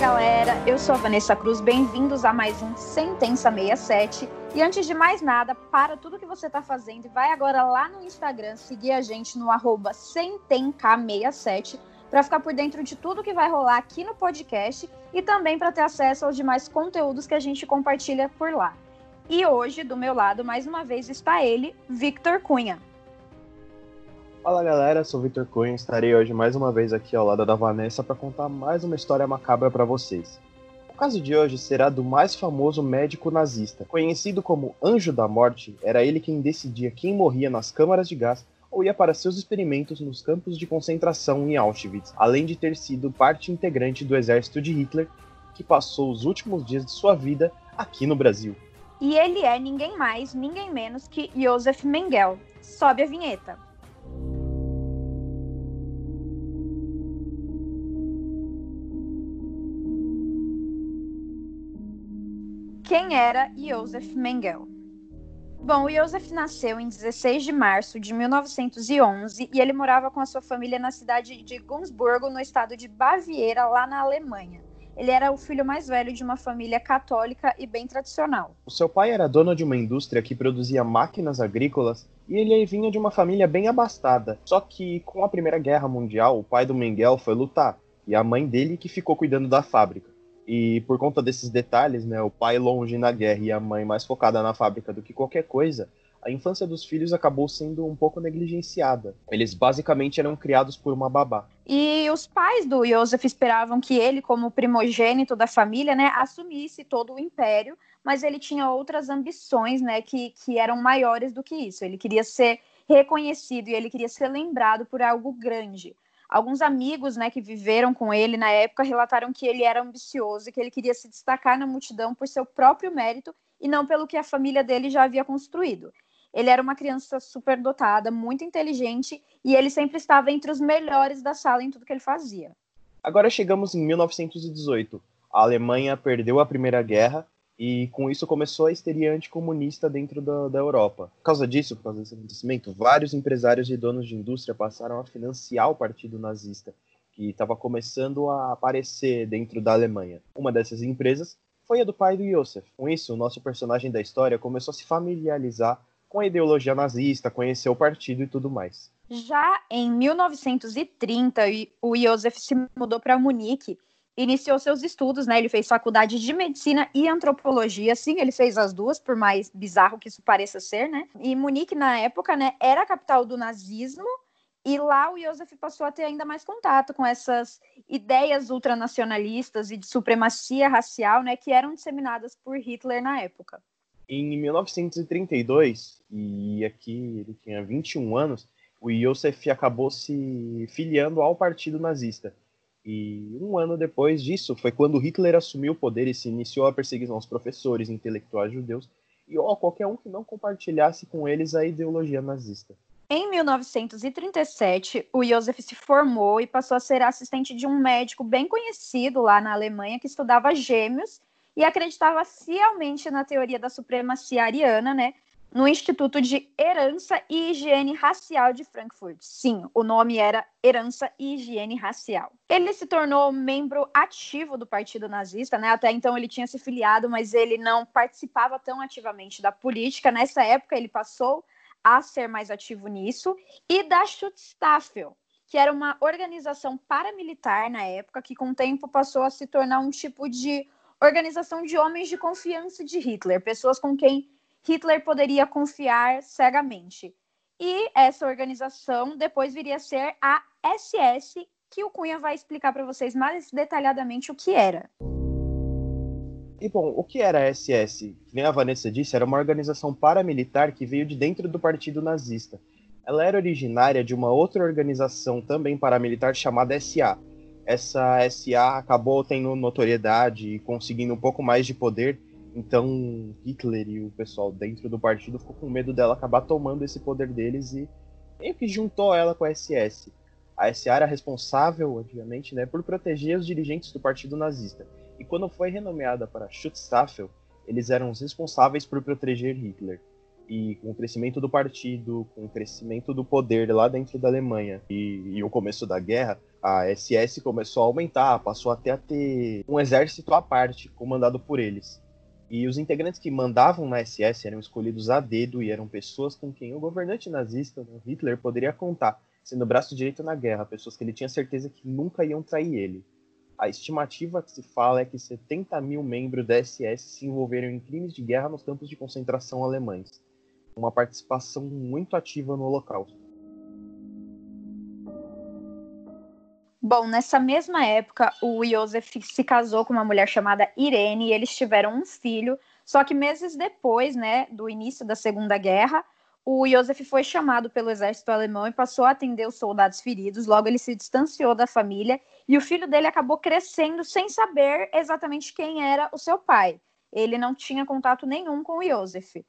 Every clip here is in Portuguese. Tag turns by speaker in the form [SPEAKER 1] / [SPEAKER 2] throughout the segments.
[SPEAKER 1] galera, eu sou a Vanessa Cruz, bem-vindos a mais um Sentença 67. E antes de mais nada, para tudo que você está fazendo e vai agora lá no Instagram seguir a gente no arroba Sentenca67 para ficar por dentro de tudo que vai rolar aqui no podcast e também para ter acesso aos demais conteúdos que a gente compartilha por lá. E hoje, do meu lado, mais uma vez está ele, Victor Cunha.
[SPEAKER 2] Fala galera, sou Victor Cunha, estarei hoje mais uma vez aqui ao lado da Vanessa para contar mais uma história macabra para vocês. O caso de hoje será do mais famoso médico nazista. Conhecido como Anjo da Morte, era ele quem decidia quem morria nas câmaras de gás ou ia para seus experimentos nos campos de concentração em Auschwitz, além de ter sido parte integrante do exército de Hitler, que passou os últimos dias de sua vida aqui no Brasil.
[SPEAKER 1] E ele é ninguém mais, ninguém menos que Josef Mengele. Sobe a vinheta. Quem era Josef Mengele? Bom, Josef nasceu em 16 de março de 1911 e ele morava com a sua família na cidade de Gunzburgo, no estado de Baviera, lá na Alemanha. Ele era o filho mais velho de uma família católica e bem tradicional.
[SPEAKER 2] O seu pai era dono de uma indústria que produzia máquinas agrícolas e ele vinha de uma família bem abastada. Só que com a Primeira Guerra Mundial, o pai do Mengel foi lutar e a mãe dele que ficou cuidando da fábrica. E por conta desses detalhes, né, o pai longe na guerra e a mãe mais focada na fábrica do que qualquer coisa, a infância dos filhos acabou sendo um pouco negligenciada. Eles basicamente eram criados por uma babá.
[SPEAKER 1] E os pais do Joseph esperavam que ele, como primogênito da família, né, assumisse todo o império, mas ele tinha outras ambições, né, que, que eram maiores do que isso. Ele queria ser reconhecido e ele queria ser lembrado por algo grande. Alguns amigos, né, que viveram com ele na época relataram que ele era ambicioso e que ele queria se destacar na multidão por seu próprio mérito e não pelo que a família dele já havia construído. Ele era uma criança superdotada, muito inteligente e ele sempre estava entre os melhores da sala em tudo que ele fazia.
[SPEAKER 2] Agora chegamos em 1918. A Alemanha perdeu a Primeira Guerra e com isso começou a histeria anticomunista dentro da, da Europa. Por causa disso, por causa desse acontecimento, vários empresários e donos de indústria passaram a financiar o partido nazista, que estava começando a aparecer dentro da Alemanha. Uma dessas empresas foi a do pai do Josef. Com isso, o nosso personagem da história começou a se familiarizar com a ideologia nazista, conhecer o partido e tudo mais.
[SPEAKER 1] Já em 1930, o Josef se mudou para Munique iniciou seus estudos, né? Ele fez faculdade de medicina e antropologia. Sim, ele fez as duas, por mais bizarro que isso pareça ser, né? E Munique, na época, né, era a capital do nazismo. E lá o Joseph passou a ter ainda mais contato com essas ideias ultranacionalistas e de supremacia racial, né, que eram disseminadas por Hitler na época.
[SPEAKER 2] Em 1932, e aqui ele tinha 21 anos, o Joseph acabou se filiando ao Partido Nazista. E um ano depois disso foi quando Hitler assumiu o poder e se iniciou a perseguição aos professores, intelectuais judeus e a qualquer um que não compartilhasse com eles a ideologia nazista.
[SPEAKER 1] Em 1937, o Josef se formou e passou a ser assistente de um médico bem conhecido lá na Alemanha que estudava gêmeos e acreditava fielmente na teoria da supremacia ariana, né? No Instituto de Herança e Higiene Racial de Frankfurt. Sim, o nome era Herança e Higiene Racial. Ele se tornou membro ativo do Partido Nazista, né? Até então ele tinha se filiado, mas ele não participava tão ativamente da política. Nessa época ele passou a ser mais ativo nisso e da Schutzstaffel, que era uma organização paramilitar na época que com o tempo passou a se tornar um tipo de organização de homens de confiança de Hitler, pessoas com quem Hitler poderia confiar cegamente. E essa organização depois viria a ser a SS, que o Cunha vai explicar para vocês mais detalhadamente o que era.
[SPEAKER 2] E bom, o que era a SS? Nem a Vanessa disse, era uma organização paramilitar que veio de dentro do partido nazista. Ela era originária de uma outra organização também paramilitar chamada SA. Essa SA acabou tendo notoriedade e conseguindo um pouco mais de poder então Hitler e o pessoal dentro do partido ficou com medo dela acabar tomando esse poder deles e meio que juntou ela com a SS. A SA era responsável, obviamente, né, por proteger os dirigentes do partido nazista. E quando foi renomeada para Schutzstaffel, eles eram os responsáveis por proteger Hitler. E com o crescimento do partido, com o crescimento do poder lá dentro da Alemanha e, e, o começo da guerra, a SS começou a aumentar, passou até a ter um exército à parte, comandado por eles. E os integrantes que mandavam na SS eram escolhidos a dedo e eram pessoas com quem o governante nazista, né, Hitler, poderia contar, sendo braço direito na guerra, pessoas que ele tinha certeza que nunca iam trair ele. A estimativa que se fala é que 70 mil membros da SS se envolveram em crimes de guerra nos campos de concentração alemães, uma participação muito ativa no Holocausto.
[SPEAKER 1] Bom, nessa mesma época, o Josef se casou com uma mulher chamada Irene e eles tiveram um filho. Só que meses depois, né, do início da Segunda Guerra, o Josef foi chamado pelo exército alemão e passou a atender os soldados feridos. Logo, ele se distanciou da família e o filho dele acabou crescendo sem saber exatamente quem era o seu pai. Ele não tinha contato nenhum com o Josef.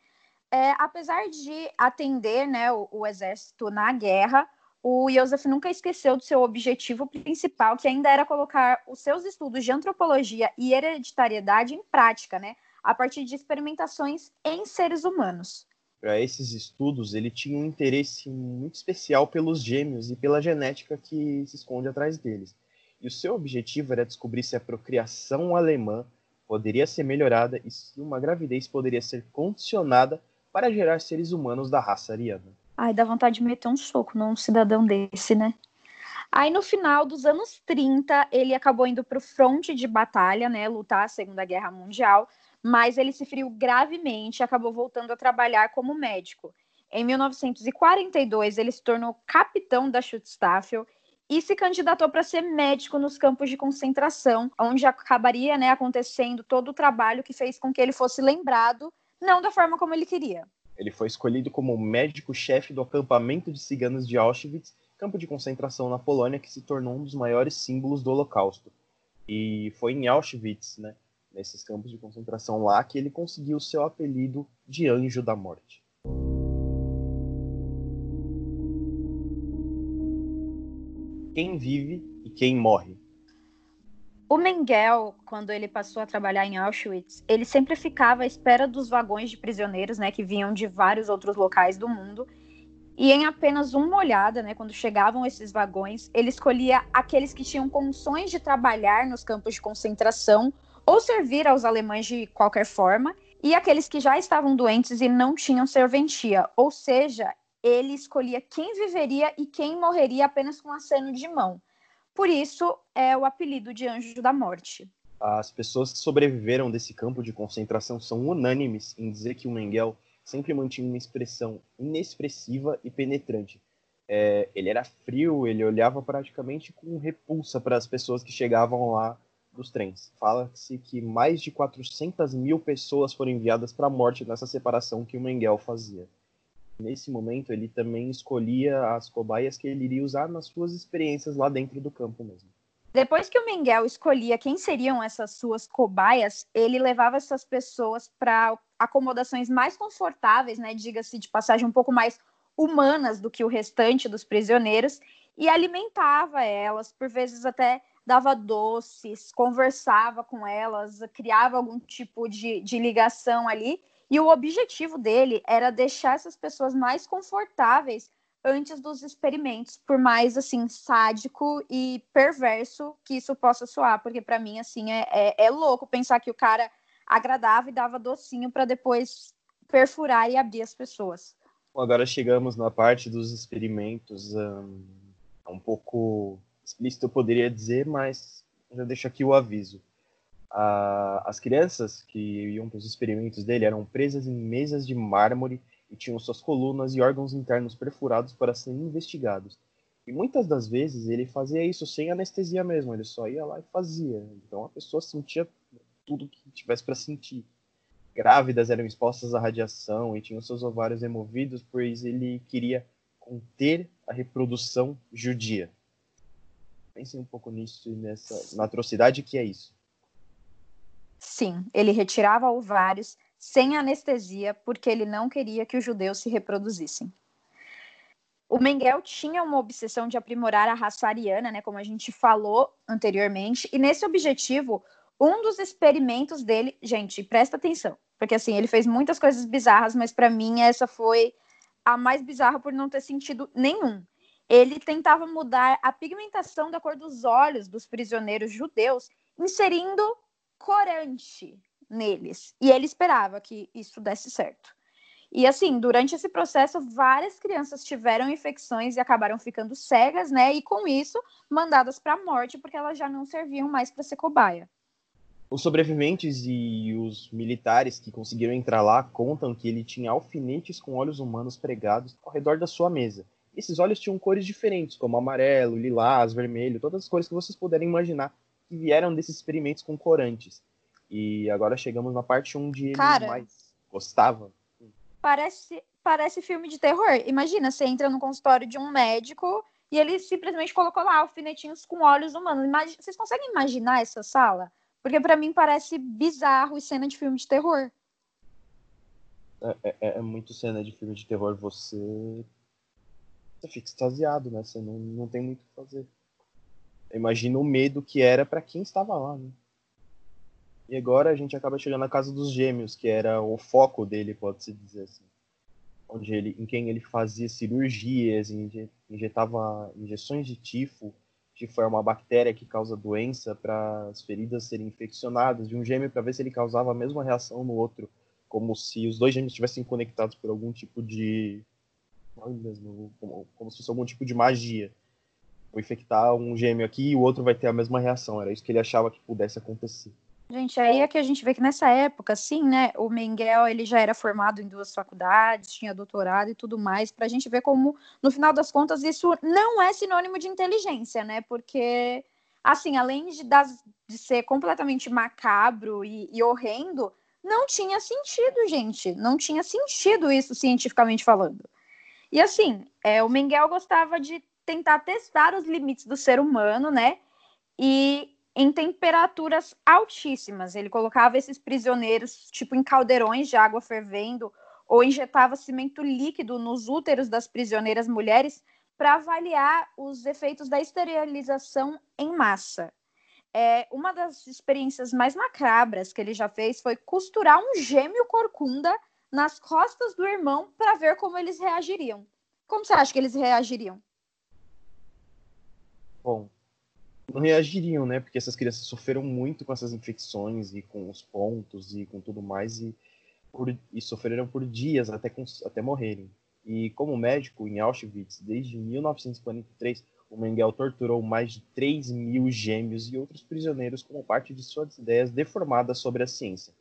[SPEAKER 1] É, apesar de atender né, o, o exército na guerra, o Joseph nunca esqueceu do seu objetivo principal, que ainda era colocar os seus estudos de antropologia e hereditariedade em prática, né, a partir de experimentações em seres humanos.
[SPEAKER 2] Para esses estudos, ele tinha um interesse muito especial pelos gêmeos e pela genética que se esconde atrás deles. E o seu objetivo era descobrir se a procriação alemã poderia ser melhorada e se uma gravidez poderia ser condicionada para gerar seres humanos da raça ariana.
[SPEAKER 1] Ai, dá vontade de meter um soco num cidadão desse, né? Aí no final dos anos 30, ele acabou indo para o fronte de batalha, né, lutar a Segunda Guerra Mundial, mas ele se feriu gravemente e acabou voltando a trabalhar como médico. Em 1942, ele se tornou capitão da Schutzstaffel e se candidatou para ser médico nos campos de concentração, onde acabaria né, acontecendo todo o trabalho que fez com que ele fosse lembrado, não da forma como ele queria.
[SPEAKER 2] Ele foi escolhido como médico-chefe do acampamento de ciganos de Auschwitz, campo de concentração na Polônia que se tornou um dos maiores símbolos do Holocausto. E foi em Auschwitz, né, nesses campos de concentração lá, que ele conseguiu seu apelido de Anjo da Morte. Quem vive e quem morre.
[SPEAKER 1] O Mengel, quando ele passou a trabalhar em Auschwitz, ele sempre ficava à espera dos vagões de prisioneiros, né, que vinham de vários outros locais do mundo. E em apenas uma olhada, né, quando chegavam esses vagões, ele escolhia aqueles que tinham condições de trabalhar nos campos de concentração ou servir aos alemães de qualquer forma, e aqueles que já estavam doentes e não tinham serventia, ou seja, ele escolhia quem viveria e quem morreria apenas com aceno de mão. Por isso é o apelido de Anjo da Morte.
[SPEAKER 2] As pessoas que sobreviveram desse campo de concentração são unânimes em dizer que o Mengel sempre mantinha uma expressão inexpressiva e penetrante. É, ele era frio, ele olhava praticamente com repulsa para as pessoas que chegavam lá dos trens. Fala-se que mais de 400 mil pessoas foram enviadas para a morte nessa separação que o Mengel fazia nesse momento ele também escolhia as cobaias que ele iria usar nas suas experiências lá dentro do campo mesmo.
[SPEAKER 1] Depois que o Mengel escolhia quem seriam essas suas cobaias, ele levava essas pessoas para acomodações mais confortáveis, né, diga-se de passagem um pouco mais humanas do que o restante dos prisioneiros e alimentava elas, por vezes até dava doces, conversava com elas, criava algum tipo de, de ligação ali e o objetivo dele era deixar essas pessoas mais confortáveis antes dos experimentos, por mais assim sádico e perverso que isso possa soar, porque para mim assim é, é, é, louco pensar que o cara agradava e dava docinho para depois perfurar e abrir as pessoas.
[SPEAKER 2] Agora chegamos na parte dos experimentos, um, um pouco explícito eu poderia dizer, mas já deixo aqui o aviso a, as crianças que iam para os experimentos dele eram presas em mesas de mármore e tinham suas colunas e órgãos internos perfurados para serem investigados. E muitas das vezes ele fazia isso sem anestesia mesmo, ele só ia lá e fazia. Então a pessoa sentia tudo que tivesse para sentir. Grávidas eram expostas à radiação e tinham seus ovários removidos, pois ele queria conter a reprodução judia. Pensem um pouco nisso e nessa na atrocidade que é isso.
[SPEAKER 1] Sim, ele retirava ovários sem anestesia porque ele não queria que os judeus se reproduzissem. O Mengel tinha uma obsessão de aprimorar a raça ariana, né, como a gente falou anteriormente, e nesse objetivo, Um dos experimentos dele, gente, presta atenção, porque assim, ele fez muitas coisas bizarras, mas para mim essa foi a mais bizarra por não ter sentido nenhum. Ele tentava mudar a pigmentação da cor dos olhos dos prisioneiros judeus, inserindo corante neles. E ele esperava que isso desse certo. E assim, durante esse processo, várias crianças tiveram infecções e acabaram ficando cegas, né? E com isso, mandadas para a morte, porque elas já não serviam mais para ser cobaia.
[SPEAKER 2] Os sobreviventes e os militares que conseguiram entrar lá contam que ele tinha alfinetes com olhos humanos pregados ao redor da sua mesa. Esses olhos tinham cores diferentes, como amarelo, lilás, vermelho, todas as cores que vocês puderem imaginar que vieram desses experimentos com corantes. E agora chegamos na parte onde ele Cara, mais gostava.
[SPEAKER 1] Parece, parece filme de terror. Imagina, você entra no consultório de um médico e ele simplesmente colocou lá alfinetinhos com olhos humanos. Imagina, vocês conseguem imaginar essa sala? Porque para mim parece bizarro e cena de filme de terror.
[SPEAKER 2] É, é, é, muito cena de filme de terror. Você, você fica extasiado, né? Você não, não tem muito o que fazer. Imagina o medo que era para quem estava lá, né? E agora a gente acaba chegando na casa dos gêmeos, que era o foco dele, pode-se dizer assim. Onde ele, em quem ele fazia cirurgias, injetava injeções de tifo tifo é uma bactéria que causa doença para as feridas serem infeccionadas de um gêmeo para ver se ele causava a mesma reação no outro, como se os dois gêmeos estivessem conectados por algum tipo de mesmo, como, como se fosse algum tipo de magia. Vou infectar um gêmeo aqui e o outro vai ter a mesma reação. Era isso que ele achava que pudesse acontecer.
[SPEAKER 1] Gente, aí é que a gente vê que nessa época, sim, né, o Mengel, ele já era formado em duas faculdades, tinha doutorado e tudo mais, para a gente ver como, no final das contas, isso não é sinônimo de inteligência, né, porque, assim, além de, das, de ser completamente macabro e, e horrendo, não tinha sentido, gente, não tinha sentido isso cientificamente falando. E, assim, é, o Mengel gostava de tentar testar os limites do ser humano, né, e em temperaturas altíssimas. Ele colocava esses prisioneiros, tipo, em caldeirões de água fervendo, ou injetava cimento líquido nos úteros das prisioneiras mulheres para avaliar os efeitos da esterilização em massa. É, uma das experiências mais macabras que ele já fez foi costurar um gêmeo corcunda nas costas do irmão para ver como eles reagiriam. Como você acha que eles reagiriam?
[SPEAKER 2] Bom, não reagiriam, né? Porque essas crianças sofreram muito com essas infecções e com os pontos e com tudo mais e, por, e sofreram por dias até, com, até morrerem. E como médico em Auschwitz, desde 1943, o Mengele torturou mais de 3 mil gêmeos e outros prisioneiros como parte de suas ideias deformadas sobre a ciência.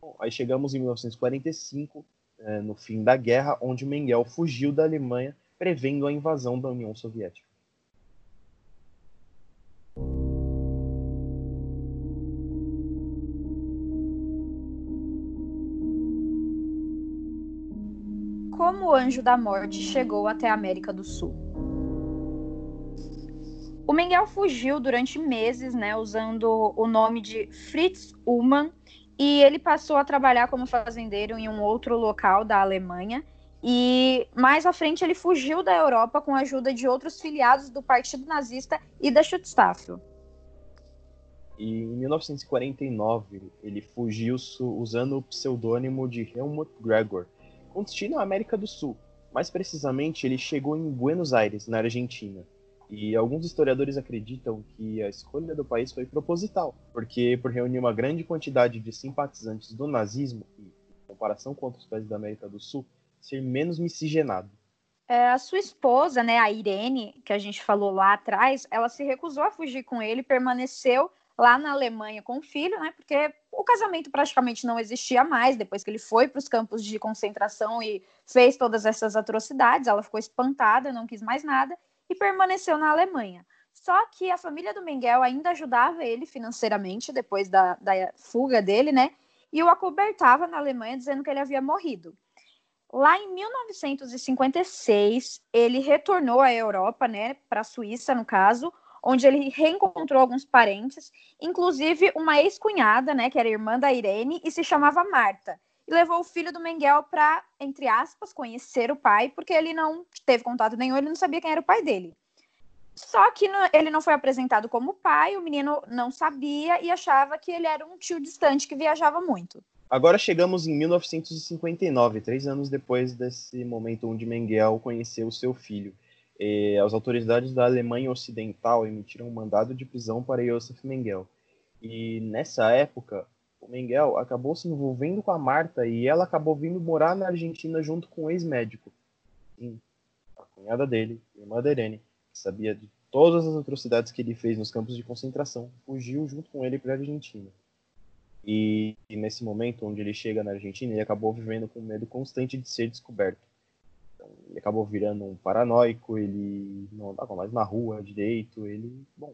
[SPEAKER 2] Bom, aí chegamos em 1945, é, no fim da guerra, onde Mengele fugiu da Alemanha, prevendo a invasão da União Soviética.
[SPEAKER 1] Como o anjo da morte chegou até a América do Sul. O Mengel fugiu durante meses, né, usando o nome de Fritz Ullmann, e ele passou a trabalhar como fazendeiro em um outro local da Alemanha. E mais à frente ele fugiu da Europa com a ajuda de outros filiados do Partido Nazista e da Schutzstaffel.
[SPEAKER 2] E em 1949 ele fugiu usando o pseudônimo de Helmut Gregor, com destino à América do Sul. Mais precisamente, ele chegou em Buenos Aires, na Argentina. E alguns historiadores acreditam que a escolha do país foi proposital, porque por reunir uma grande quantidade de simpatizantes do nazismo e, em comparação com outros países da América do Sul, ser menos miscigenado.
[SPEAKER 1] É, a sua esposa, né, a Irene, que a gente falou lá atrás, ela se recusou a fugir com ele, permaneceu lá na Alemanha com o filho, né? Porque o casamento praticamente não existia mais depois que ele foi para os campos de concentração e fez todas essas atrocidades. Ela ficou espantada, não quis mais nada e permaneceu na Alemanha. Só que a família do Miguel ainda ajudava ele financeiramente depois da, da fuga dele, né? E o acobertava na Alemanha dizendo que ele havia morrido. Lá em 1956, ele retornou à Europa, né, para a Suíça, no caso, onde ele reencontrou alguns parentes, inclusive uma ex-cunhada, né, que era irmã da Irene e se chamava Marta. E levou o filho do Mengel para, entre aspas, conhecer o pai, porque ele não teve contato nenhum, ele não sabia quem era o pai dele. Só que no, ele não foi apresentado como pai, o menino não sabia e achava que ele era um tio distante que viajava muito.
[SPEAKER 2] Agora chegamos em 1959, três anos depois desse momento onde Mengel conheceu seu filho. E as autoridades da Alemanha Ocidental emitiram um mandado de prisão para Josef Mengel. E nessa época, o Mengel acabou se envolvendo com a Marta e ela acabou vindo morar na Argentina junto com o ex-médico. A cunhada dele, irmã da Irene, que sabia de todas as atrocidades que ele fez nos campos de concentração, fugiu junto com ele para a Argentina. E, e, nesse momento onde ele chega na Argentina, ele acabou vivendo com medo constante de ser descoberto. Então, ele acabou virando um paranoico, ele não andava mais na rua direito, ele, bom,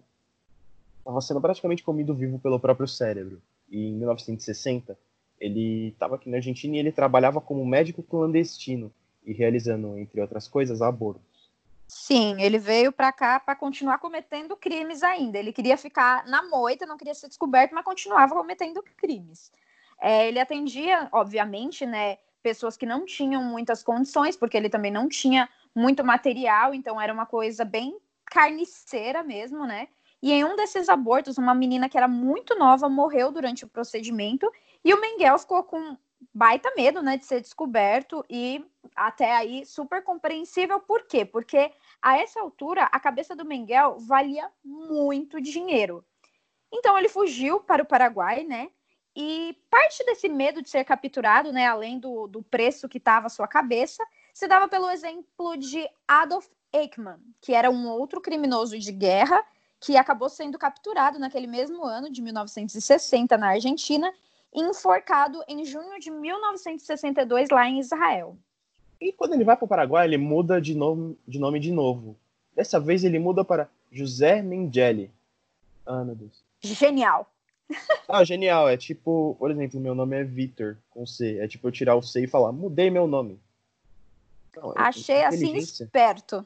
[SPEAKER 2] estava sendo praticamente comido vivo pelo próprio cérebro. E em 1960, ele estava aqui na Argentina e ele trabalhava como médico clandestino e realizando, entre outras coisas, abortos.
[SPEAKER 1] Sim, ele veio para cá para continuar cometendo crimes ainda. Ele queria ficar na moita, não queria ser descoberto, mas continuava cometendo crimes. É, ele atendia, obviamente, né, pessoas que não tinham muitas condições, porque ele também não tinha muito material, então era uma coisa bem carniceira mesmo, né? E em um desses abortos, uma menina que era muito nova morreu durante o procedimento e o Mengel ficou com baita medo, né, de ser descoberto e até aí super compreensível. Por quê? Porque a essa altura a cabeça do Mengel valia muito dinheiro. Então ele fugiu para o Paraguai, né? E parte desse medo de ser capturado, né, além do, do preço que estava a sua cabeça, se dava pelo exemplo de Adolf Eichmann, que era um outro criminoso de guerra que acabou sendo capturado naquele mesmo ano de 1960 na Argentina enforcado em junho de 1962 lá em Israel.
[SPEAKER 2] E quando ele vai para o Paraguai, ele muda de nome, de nome de novo. Dessa vez ele muda para José Mengele. Ah, meu Deus.
[SPEAKER 1] Genial.
[SPEAKER 2] Ah, genial. É tipo, por exemplo, meu nome é Vitor, com C. É tipo eu tirar o C e falar, mudei meu nome.
[SPEAKER 1] Não, Achei assim esperto.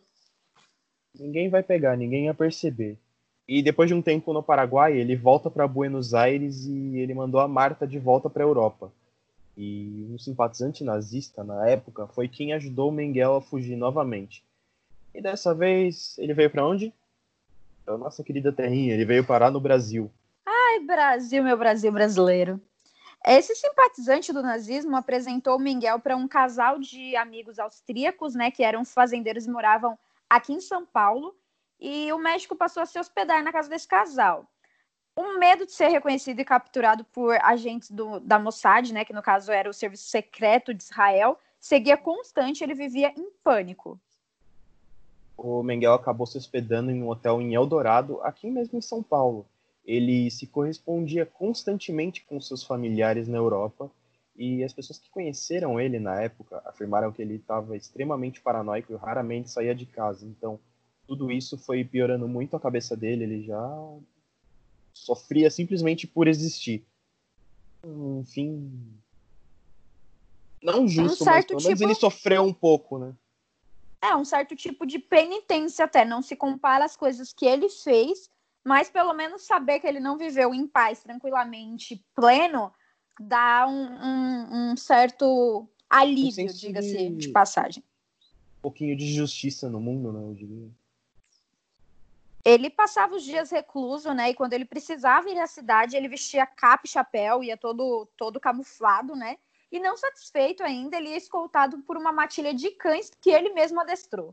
[SPEAKER 2] Ninguém vai pegar, ninguém ia perceber. E depois de um tempo no Paraguai, ele volta para Buenos Aires e ele mandou a Marta de volta para a Europa. E um simpatizante nazista na época foi quem ajudou o Mengele a fugir novamente. E dessa vez ele veio para onde? Para nossa querida terrinha, ele veio parar no Brasil.
[SPEAKER 1] Brasil, meu Brasil brasileiro. Esse simpatizante do nazismo apresentou Mengele para um casal de amigos austríacos, né, que eram fazendeiros e moravam aqui em São Paulo e o médico passou a se hospedar na casa desse casal. O medo de ser reconhecido e capturado por agentes do, da Mossad, né, que no caso era o serviço secreto de Israel, seguia constante, ele vivia em pânico.
[SPEAKER 2] O Mengel acabou se hospedando em um hotel em Eldorado, aqui mesmo em São Paulo. Ele se correspondia constantemente com seus familiares na Europa e as pessoas que conheceram ele na época afirmaram que ele estava extremamente paranoico e raramente saía de casa. Então, tudo isso foi piorando muito a cabeça dele, ele já sofria simplesmente por existir. Enfim. Não justo, um mas pelo menos tipo... ele sofreu um pouco, né?
[SPEAKER 1] É, um certo tipo de penitência até. Não se compara as coisas que ele fez, mas pelo menos saber que ele não viveu em paz, tranquilamente, pleno, dá um, um, um certo alívio, diga-se de... de passagem.
[SPEAKER 2] Um pouquinho de justiça no mundo, né? Eu diria
[SPEAKER 1] ele passava os dias recluso, né? E quando ele precisava ir à cidade, ele vestia capa e chapéu, ia todo, todo camuflado, né? E não satisfeito ainda, ele ia escoltado por uma matilha de cães que ele mesmo adestrou.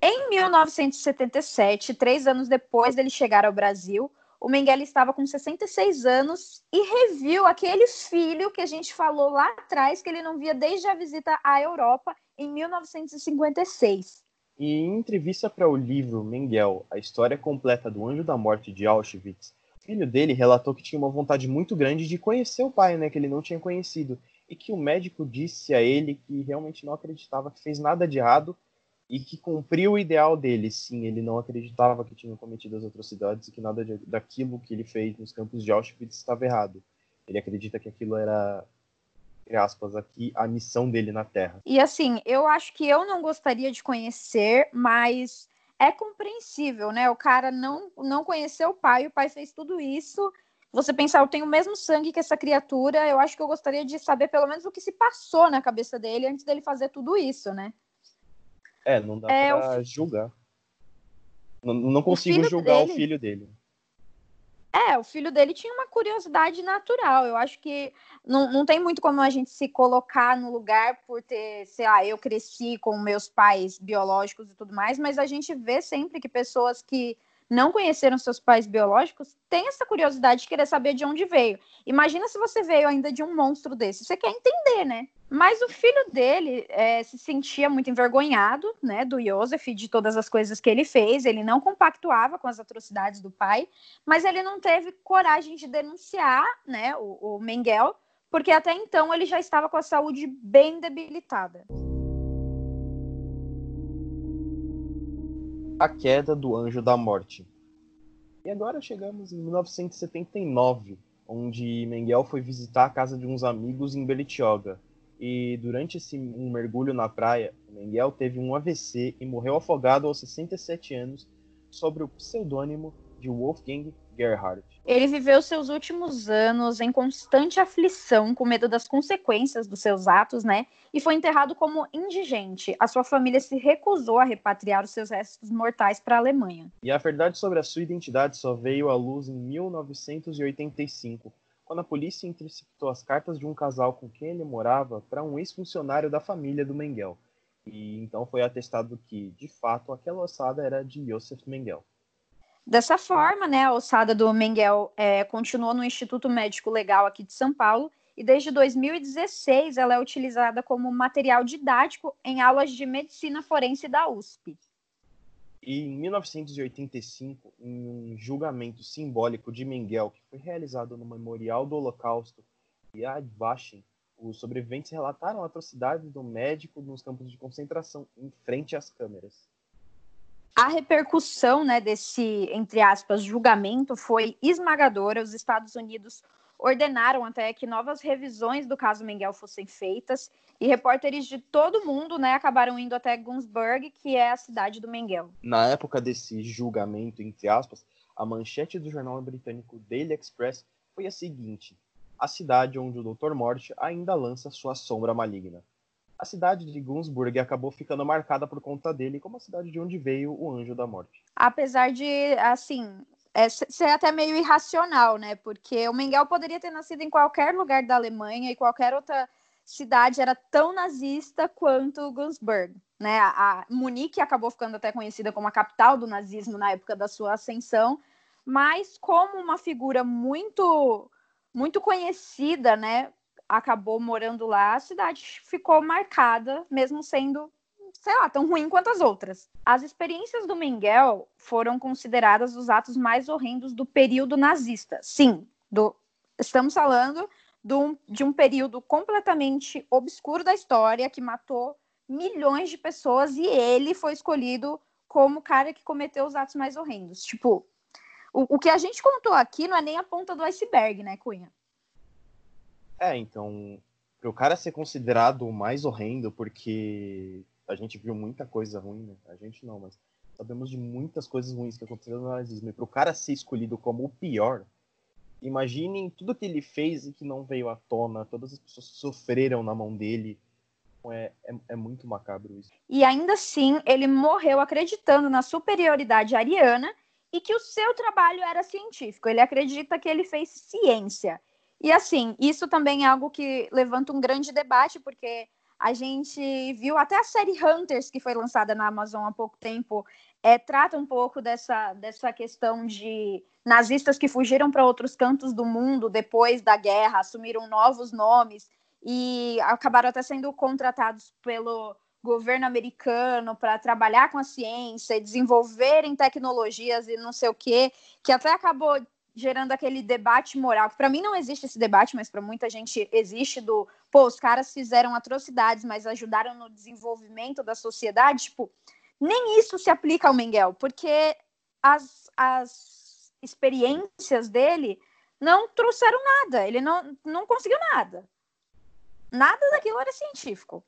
[SPEAKER 1] Em 1977, três anos depois dele chegar ao Brasil, o Mengele estava com 66 anos e reviu aquele filho que a gente falou lá atrás que ele não via desde a visita à Europa em 1956.
[SPEAKER 2] E em entrevista para o livro Mengel, a história completa do Anjo da Morte de Auschwitz, o filho dele relatou que tinha uma vontade muito grande de conhecer o pai, né, que ele não tinha conhecido, e que o médico disse a ele que realmente não acreditava que fez nada de errado e que cumpriu o ideal dele. Sim, ele não acreditava que tinha cometido as atrocidades e que nada de, daquilo que ele fez nos campos de Auschwitz estava errado. Ele acredita que aquilo era entre aspas, aqui, a missão dele na Terra.
[SPEAKER 1] E assim, eu acho que eu não gostaria de conhecer, mas é compreensível, né? O cara não, não conheceu o pai, o pai fez tudo isso. Você pensar, eu tenho o mesmo sangue que essa criatura, eu acho que eu gostaria de saber pelo menos o que se passou na cabeça dele antes dele fazer tudo isso, né?
[SPEAKER 2] É, não dá é, pra julgar. Não, não consigo o julgar dele... o filho dele.
[SPEAKER 1] É, o filho dele tinha uma curiosidade natural. Eu acho que não, não tem muito como a gente se colocar no lugar por ter, sei lá, eu cresci com meus pais biológicos e tudo mais, mas a gente vê sempre que pessoas que não conheceram seus pais biológicos têm essa curiosidade de querer saber de onde veio. Imagina se você veio ainda de um monstro desse. Você quer entender, né? Mas o filho dele é, se sentia muito envergonhado, né, do Joseph, de todas as coisas que ele fez. Ele não compactuava com as atrocidades do pai, mas ele não teve coragem de denunciar, né, o, o Mengel, porque até então ele já estava com a saúde bem debilitada.
[SPEAKER 2] A queda do Anjo da Morte. E agora chegamos em 1979, onde Mengel foi visitar a casa de uns amigos em Bertioga e durante esse um mergulho na praia, Mengel teve um AVC e morreu afogado aos 67 anos sob o pseudônimo de Wolfgang Gerhardt.
[SPEAKER 1] Ele viveu seus últimos anos em constante aflição, com medo das consequências dos seus atos, né? E foi enterrado como indigente. A sua família se recusou a repatriar os seus restos mortais para a Alemanha.
[SPEAKER 2] E a verdade sobre a sua identidade só veio à luz em 1985, quando a polícia interceptou as cartas de um casal com quem ele morava para um ex-funcionário da família do Mengel. E então foi atestado que, de fato, aquela ossada era de Josef Mengel.
[SPEAKER 1] Dessa forma, né, a ossada do Mengel é, continuou no Instituto Médico Legal aqui de São Paulo e desde 2016 ela é utilizada como material didático em aulas de medicina forense da USP.
[SPEAKER 2] E em 1985, em um julgamento simbólico de Mengel, que foi realizado no Memorial do Holocausto Yad Vashem, os sobreviventes relataram atrocidades do médico nos campos de concentração em frente às câmeras.
[SPEAKER 1] A repercussão né, desse, entre aspas, julgamento foi esmagadora. Os Estados Unidos ordenaram até que novas revisões do caso Mengel fossem feitas e repórteres de todo mundo né, acabaram indo até Gunsburg, que é a cidade do Mengel.
[SPEAKER 2] Na época desse julgamento, entre aspas, a manchete do jornal britânico Daily Express foi a seguinte: a cidade onde o Dr. Morte ainda lança sua sombra maligna. A cidade de Gunsburg acabou ficando marcada por conta dele como a cidade de onde veio o Anjo da Morte.
[SPEAKER 1] Apesar de, assim, é, ser até meio irracional, né? Porque o Mengel poderia ter nascido em qualquer lugar da Alemanha e qualquer outra cidade era tão nazista quanto Gunsburg, né? A, Munique acabou ficando até conhecida como a capital do nazismo na época da sua ascensão, mas como uma figura muito muito conhecida, né? Acabou morando lá, a cidade ficou marcada, mesmo sendo sei lá, tão ruim quanto as outras. As experiências do Mengel foram consideradas os atos mais horrendos do período nazista. Sim, do, estamos falando do, de um período completamente obscuro da história que matou milhões de pessoas e ele foi escolhido como o cara que cometeu os atos mais horrendos. Tipo, o, o que a gente contou aqui não é nem a ponta do iceberg, né, Cunha?
[SPEAKER 2] É, então, para o cara ser considerado o mais horrendo, porque a gente viu muita coisa ruim, né? A gente não, mas sabemos de muitas coisas ruins que aconteceram no nazismo. E para o cara ser escolhido como o pior, imaginem tudo que ele fez e que não veio à tona, todas as pessoas sofreram na mão dele. Então, é, é, é muito macabro isso.
[SPEAKER 1] E ainda assim, ele morreu acreditando na superioridade ariana e que o seu trabalho era científico. Ele acredita que ele fez ciência. E assim, isso também é algo que levanta um grande debate, porque a gente viu até a série Hunters, que foi lançada na Amazon há pouco tempo, é, trata um pouco dessa, dessa questão de nazistas que fugiram para outros cantos do mundo depois da guerra, assumiram novos nomes e acabaram até sendo contratados pelo governo americano para trabalhar com a ciência, desenvolverem tecnologias e não sei o quê, que até acabou gerando aquele debate moral, que para mim não existe esse debate, mas para muita gente existe do, pô, os caras fizeram atrocidades, mas ajudaram no desenvolvimento da sociedade, tipo, nem isso se aplica ao Mengel, porque as, as experiências dele não trouxeram nada, ele não, não conseguiu nada. Nada daquilo era científico.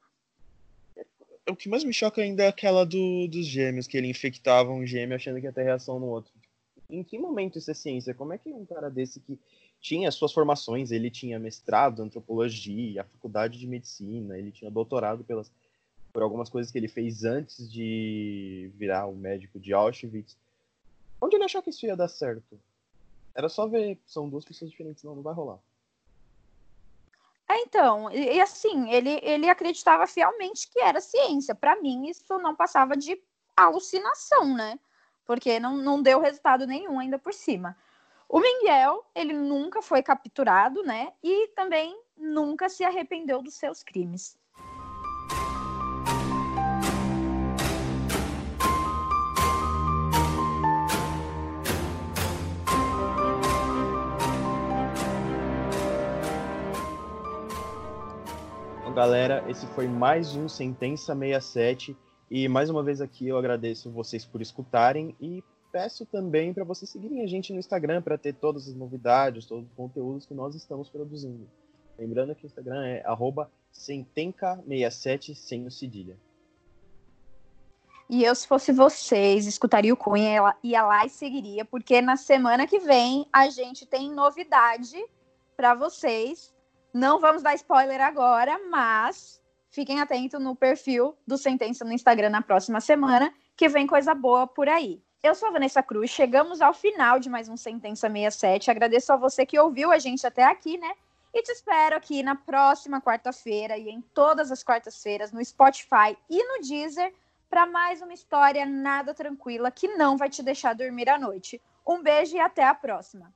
[SPEAKER 2] O que mais me choca ainda é aquela do, dos gêmeos, que ele infectava um gêmeo achando que ia ter reação no outro em que momento isso é ciência? Como é que um cara desse que tinha suas formações, ele tinha mestrado em antropologia, a faculdade de medicina, ele tinha doutorado pelas, por algumas coisas que ele fez antes de virar um médico de Auschwitz. Onde ele achou que isso ia dar certo? Era só ver, são duas pessoas diferentes, não, não vai rolar.
[SPEAKER 1] É, então, e, e assim, ele, ele acreditava fielmente que era ciência. Para mim, isso não passava de alucinação, né? Porque não, não deu resultado nenhum ainda por cima. O Miguel, ele nunca foi capturado, né? E também nunca se arrependeu dos seus crimes.
[SPEAKER 2] Então, galera, esse foi mais um Sentença 67. E mais uma vez aqui eu agradeço vocês por escutarem e peço também para vocês seguirem a gente no Instagram para ter todas as novidades, todos os conteúdos que nós estamos produzindo. Lembrando que o Instagram é sentenca67 sem o cedilha.
[SPEAKER 1] E eu, se fosse vocês, escutaria o Cunha, ia lá e seguiria, porque na semana que vem a gente tem novidade para vocês. Não vamos dar spoiler agora, mas fiquem atentos no perfil do Sentença no Instagram na próxima semana, que vem coisa boa por aí. Eu sou a Vanessa Cruz, chegamos ao final de mais um Sentença 67. Agradeço a você que ouviu a gente até aqui, né? E te espero aqui na próxima quarta-feira e em todas as quartas-feiras no Spotify e no Deezer para mais uma história nada tranquila que não vai te deixar dormir à noite. Um beijo e até a próxima.